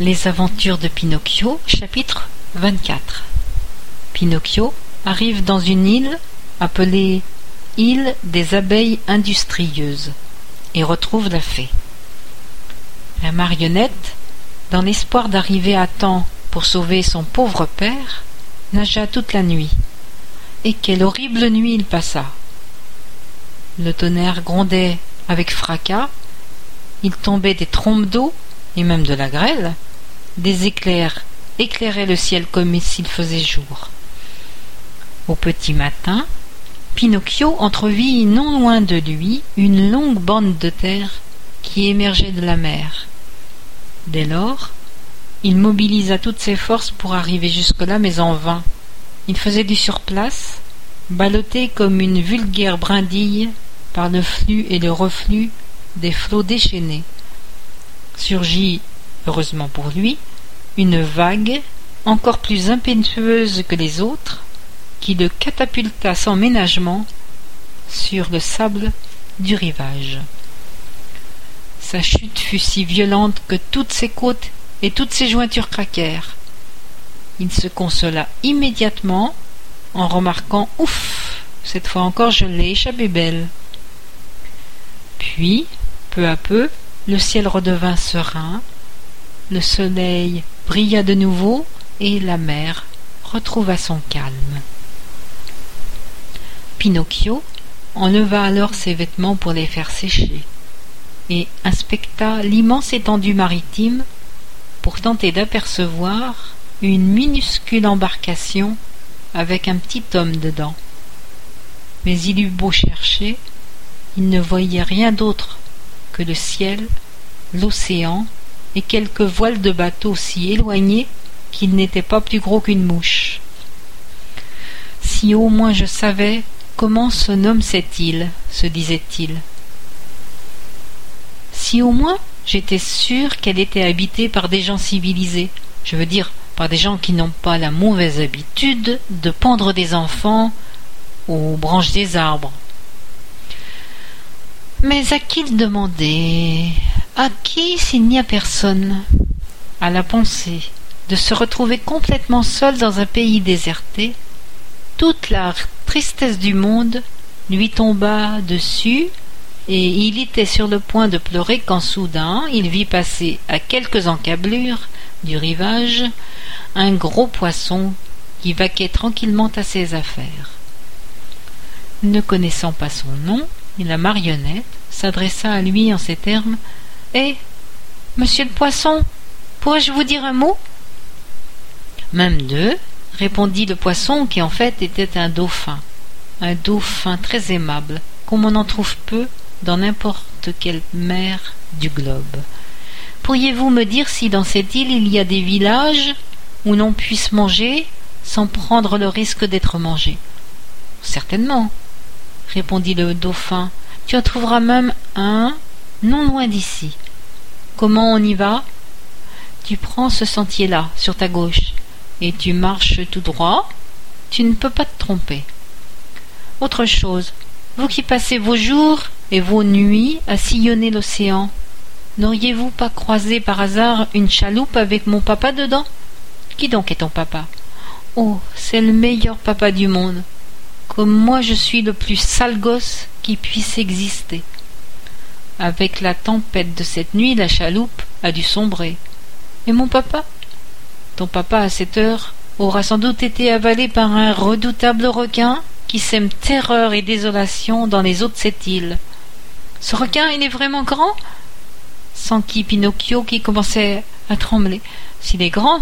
Les aventures de Pinocchio, chapitre 24 Pinocchio arrive dans une île appelée île des abeilles industrieuses et retrouve la fée. La marionnette, dans l'espoir d'arriver à temps pour sauver son pauvre père, nagea toute la nuit. Et quelle horrible nuit il passa. Le tonnerre grondait avec fracas, il tombait des trompes d'eau et même de la grêle, des éclairs éclairaient le ciel comme s'il faisait jour. Au petit matin, Pinocchio entrevit non loin de lui une longue bande de terre qui émergeait de la mer. Dès lors, il mobilisa toutes ses forces pour arriver jusque-là, mais en vain. Il faisait du surplace, ballotté comme une vulgaire brindille par le flux et le reflux des flots déchaînés. Surgit, heureusement pour lui, une vague encore plus impétueuse que les autres, qui le catapulta sans ménagement sur le sable du rivage. Sa chute fut si violente que toutes ses côtes et toutes ses jointures craquèrent. Il se consola immédiatement en remarquant Ouf Cette fois encore je l'ai échappé belle. Puis, peu à peu, le ciel redevint serein, le soleil brilla de nouveau et la mer retrouva son calme. Pinocchio enleva alors ses vêtements pour les faire sécher et inspecta l'immense étendue maritime pour tenter d'apercevoir une minuscule embarcation avec un petit homme dedans. Mais il eut beau chercher, il ne voyait rien d'autre que le ciel, l'océan et quelques voiles de bateaux si éloignés qu'ils n'étaient pas plus gros qu'une mouche. Si au moins je savais comment se nomme cette île, se disait-il. Si au moins j'étais sûr qu'elle était habitée par des gens civilisés, je veux dire par des gens qui n'ont pas la mauvaise habitude de pendre des enfants aux branches des arbres. Mais à qui demander? À qui s'il n'y a personne? À la pensée de se retrouver complètement seul dans un pays déserté, toute la tristesse du monde lui tomba dessus et il était sur le point de pleurer quand soudain il vit passer à quelques encablures du rivage un gros poisson qui vaquait tranquillement à ses affaires. Ne connaissant pas son nom, la marionnette s'adressa à lui en ces termes. Eh. Monsieur le poisson, pourrais-je vous dire un mot? Même deux, répondit le poisson qui en fait était un dauphin. Un dauphin très aimable, comme on en trouve peu dans n'importe quelle mer du globe. Pourriez-vous me dire si dans cette île il y a des villages où l'on puisse manger sans prendre le risque d'être mangé? Certainement, répondit le dauphin. Tu en trouveras même un non loin d'ici. Comment on y va? Tu prends ce sentier-là, sur ta gauche, et tu marches tout droit. Tu ne peux pas te tromper. Autre chose, vous qui passez vos jours et vos nuits à sillonner l'océan, n'auriez-vous pas croisé par hasard une chaloupe avec mon papa dedans? Qui donc est ton papa? Oh, c'est le meilleur papa du monde. Comme moi je suis le plus sale gosse qui puisse exister. Avec la tempête de cette nuit, la chaloupe a dû sombrer. Et mon papa? Ton papa, à cette heure, aura sans doute été avalé par un redoutable requin qui sème terreur et désolation dans les eaux de cette île. Ce requin, il est vraiment grand? S'enquit Pinocchio qui commençait à trembler. S'il est grand,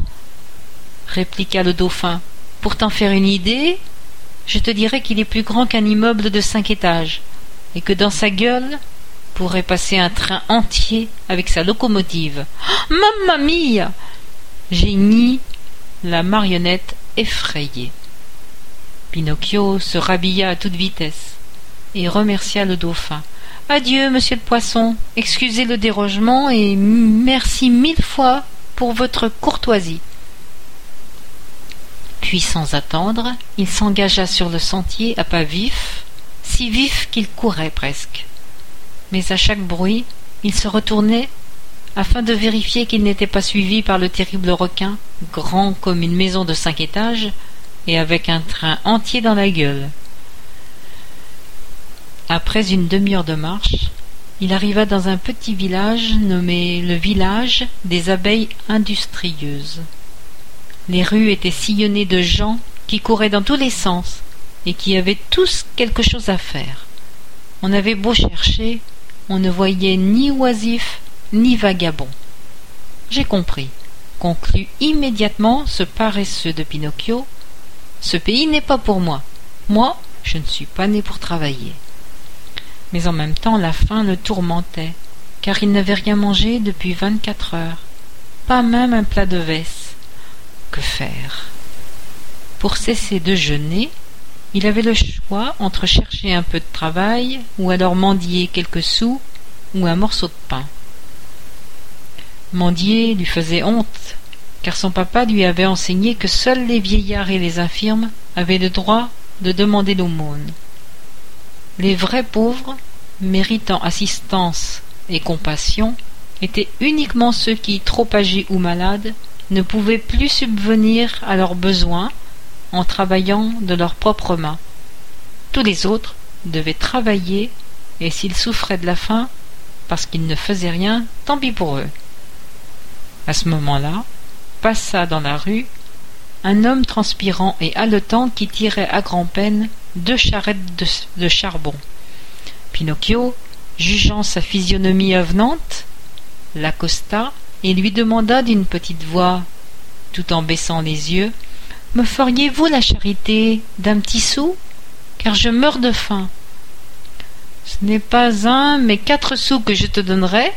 répliqua le dauphin, pour t'en faire une idée, je te dirais qu'il est plus grand qu'un immeuble de cinq étages, et que dans sa gueule pourrait passer un train entier avec sa locomotive. Oh, mamma mia la marionnette effrayée. Pinocchio se rhabilla à toute vitesse et remercia le dauphin. Adieu, monsieur le poisson. Excusez le dérogement et merci mille fois pour votre courtoisie. Puis, sans attendre, il s'engagea sur le sentier à pas vifs, si vifs qu'il courait presque. Mais à chaque bruit, il se retournait afin de vérifier qu'il n'était pas suivi par le terrible requin, grand comme une maison de cinq étages, et avec un train entier dans la gueule. Après une demi-heure de marche, il arriva dans un petit village nommé le village des abeilles industrieuses. Les rues étaient sillonnées de gens qui couraient dans tous les sens et qui avaient tous quelque chose à faire. On avait beau chercher, on ne voyait ni oisifs ni vagabonds. J'ai compris, conclut immédiatement ce paresseux de Pinocchio. Ce pays n'est pas pour moi. Moi, je ne suis pas né pour travailler. Mais en même temps la faim le tourmentait, car il n'avait rien mangé depuis vingt-quatre heures, pas même un plat de vesse. Que faire? Pour cesser de jeûner, il avait le choix entre chercher un peu de travail ou alors mendier quelques sous ou un morceau de pain. Mendier lui faisait honte, car son papa lui avait enseigné que seuls les vieillards et les infirmes avaient le droit de demander l'aumône. Les vrais pauvres, méritant assistance et compassion, étaient uniquement ceux qui, trop âgés ou malades, ne pouvaient plus subvenir à leurs besoins en travaillant de leurs propres mains. Tous les autres devaient travailler, et s'ils souffraient de la faim, parce qu'ils ne faisaient rien, tant pis pour eux. À ce moment-là, passa dans la rue un homme transpirant et haletant qui tirait à grand-peine deux charrettes de, charbon. Pinocchio, jugeant sa physionomie avenante, l'accosta et lui demanda d'une petite voix, tout en baissant les yeux, Me feriez-vous la charité d'un petit sou? Car je meurs de faim. Ce n'est pas un, mais quatre sous que je te donnerai,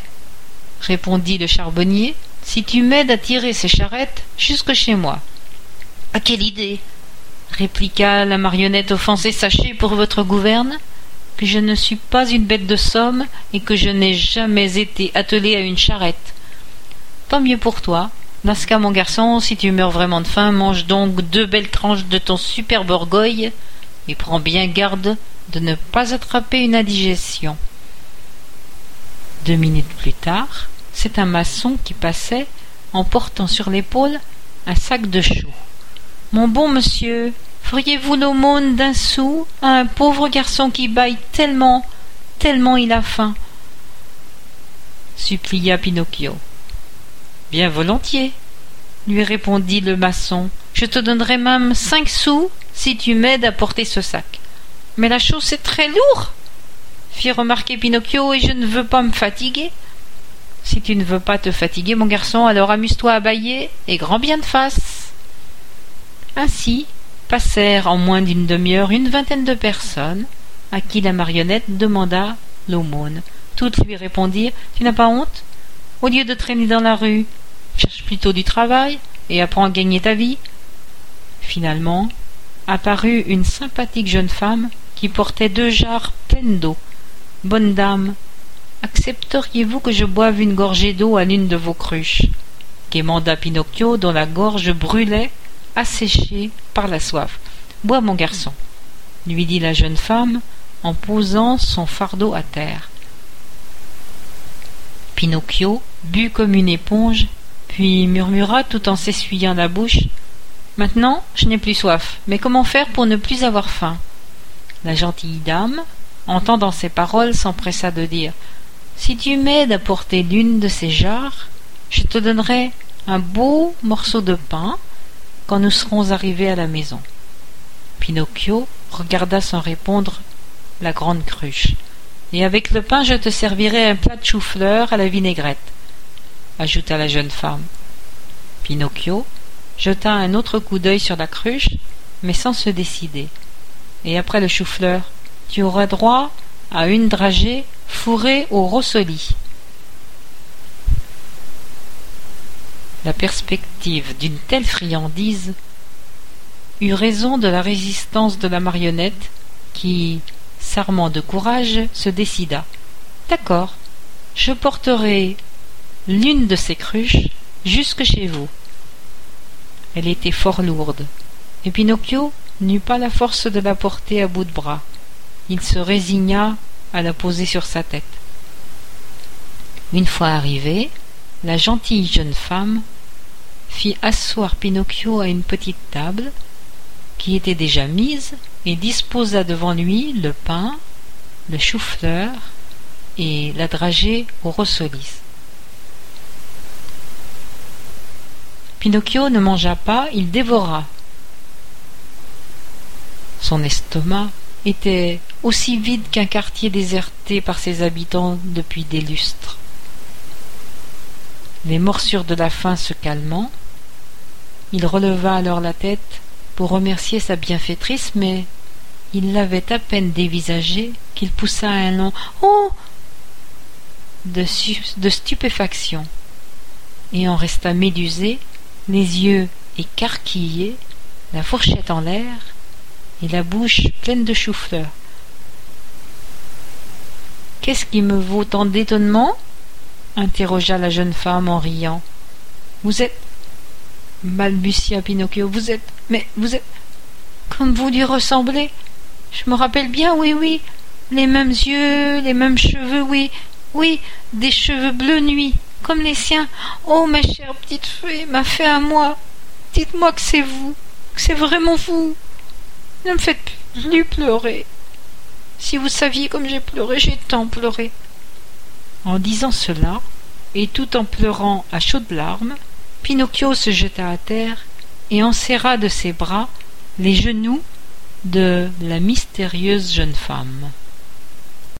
répondit le charbonnier, si tu m'aides à tirer ces charrettes jusque chez moi. À quelle idée? répliqua la marionnette offensée. Sachez pour votre gouverne que je ne suis pas une bête de somme et que je n'ai jamais été attelée à une charrette. Tant mieux pour toi. Cas, mon garçon, si tu meurs vraiment de faim, mange donc deux belles tranches de ton superbe orgueil et prends bien garde de ne pas attraper une indigestion. Deux minutes plus tard, c'est un maçon qui passait en portant sur l'épaule un sac de choux. Mon bon monsieur, feriez-vous l'aumône d'un sou à un pauvre garçon qui baille tellement, tellement il a faim? supplia Pinocchio. Bien volontiers, lui répondit le maçon. Je te donnerai même cinq sous si tu m'aides à porter ce sac. Mais la chose est très lourde, fit remarquer Pinocchio, et je ne veux pas me fatiguer. Si tu ne veux pas te fatiguer, mon garçon, alors amuse-toi à bailler et grand bien de face. Ainsi passèrent en moins d'une demi-heure une vingtaine de personnes, à qui la marionnette demanda l'aumône. Toutes lui répondirent Tu n'as pas honte? Au lieu de traîner dans la rue, cherche plutôt du travail et apprends à gagner ta vie. Finalement, apparut une sympathique jeune femme qui portait deux jarres pleines d'eau. Bonne dame, accepteriez-vous que je boive une gorgée d'eau à l'une de vos cruches? quémanda Pinocchio dont la gorge brûlait, asséchée par la soif. Bois, mon garçon, lui dit la jeune femme en posant son fardeau à terre. Pinocchio but comme une éponge, puis murmura tout en s'essuyant la bouche. Maintenant, je n'ai plus soif, mais comment faire pour ne plus avoir faim? La gentille dame, entendant ces paroles, s'empressa de dire si tu m'aides à porter l'une de ces jarres, je te donnerai un beau morceau de pain quand nous serons arrivés à la maison. Pinocchio regarda sans répondre la grande cruche. Et avec le pain, je te servirai un plat de chou-fleur à la vinaigrette, ajouta la jeune femme. Pinocchio jeta un autre coup d'œil sur la cruche, mais sans se décider. Et après le chou-fleur, tu auras droit à une dragée fourrée au rossolis. La perspective d'une telle friandise eut raison de la résistance de la marionnette qui, s'armant de courage, se décida. D'accord, je porterai l'une de ces cruches jusque chez vous. Elle était fort lourde, et Pinocchio n'eut pas la force de la porter à bout de bras il se résigna à la poser sur sa tête. Une fois arrivé, la gentille jeune femme fit asseoir Pinocchio à une petite table qui était déjà mise et disposa devant lui le pain, le chou-fleur et la dragée au rossolis. Pinocchio ne mangea pas, il dévora. Son estomac était aussi vide qu'un quartier déserté par ses habitants depuis des lustres. Les morsures de la faim se calmant, il releva alors la tête pour remercier sa bienfaitrice, mais il l'avait à peine dévisagée qu'il poussa un long Oh de, de stupéfaction et en resta médusé, les yeux écarquillés, la fourchette en l'air et la bouche pleine de chou-fleur. Qu'est-ce qui me vaut tant d'étonnement? interrogea la jeune femme en riant. Vous êtes. balbutia Pinocchio. Vous êtes. Mais vous êtes. comme vous lui ressemblez. Je me rappelle bien, oui, oui. Les mêmes yeux, les mêmes cheveux, oui. Oui, des cheveux bleu nuit, comme les siens. Oh, ma chère petite fée, ma fée à moi. Dites-moi que c'est vous, que c'est vraiment vous. Ne me faites plus pleurer. Si vous saviez comme j'ai pleuré, j'ai tant pleuré. En disant cela, et tout en pleurant à chaudes larmes, Pinocchio se jeta à terre et enserra de ses bras les genoux de la mystérieuse jeune femme.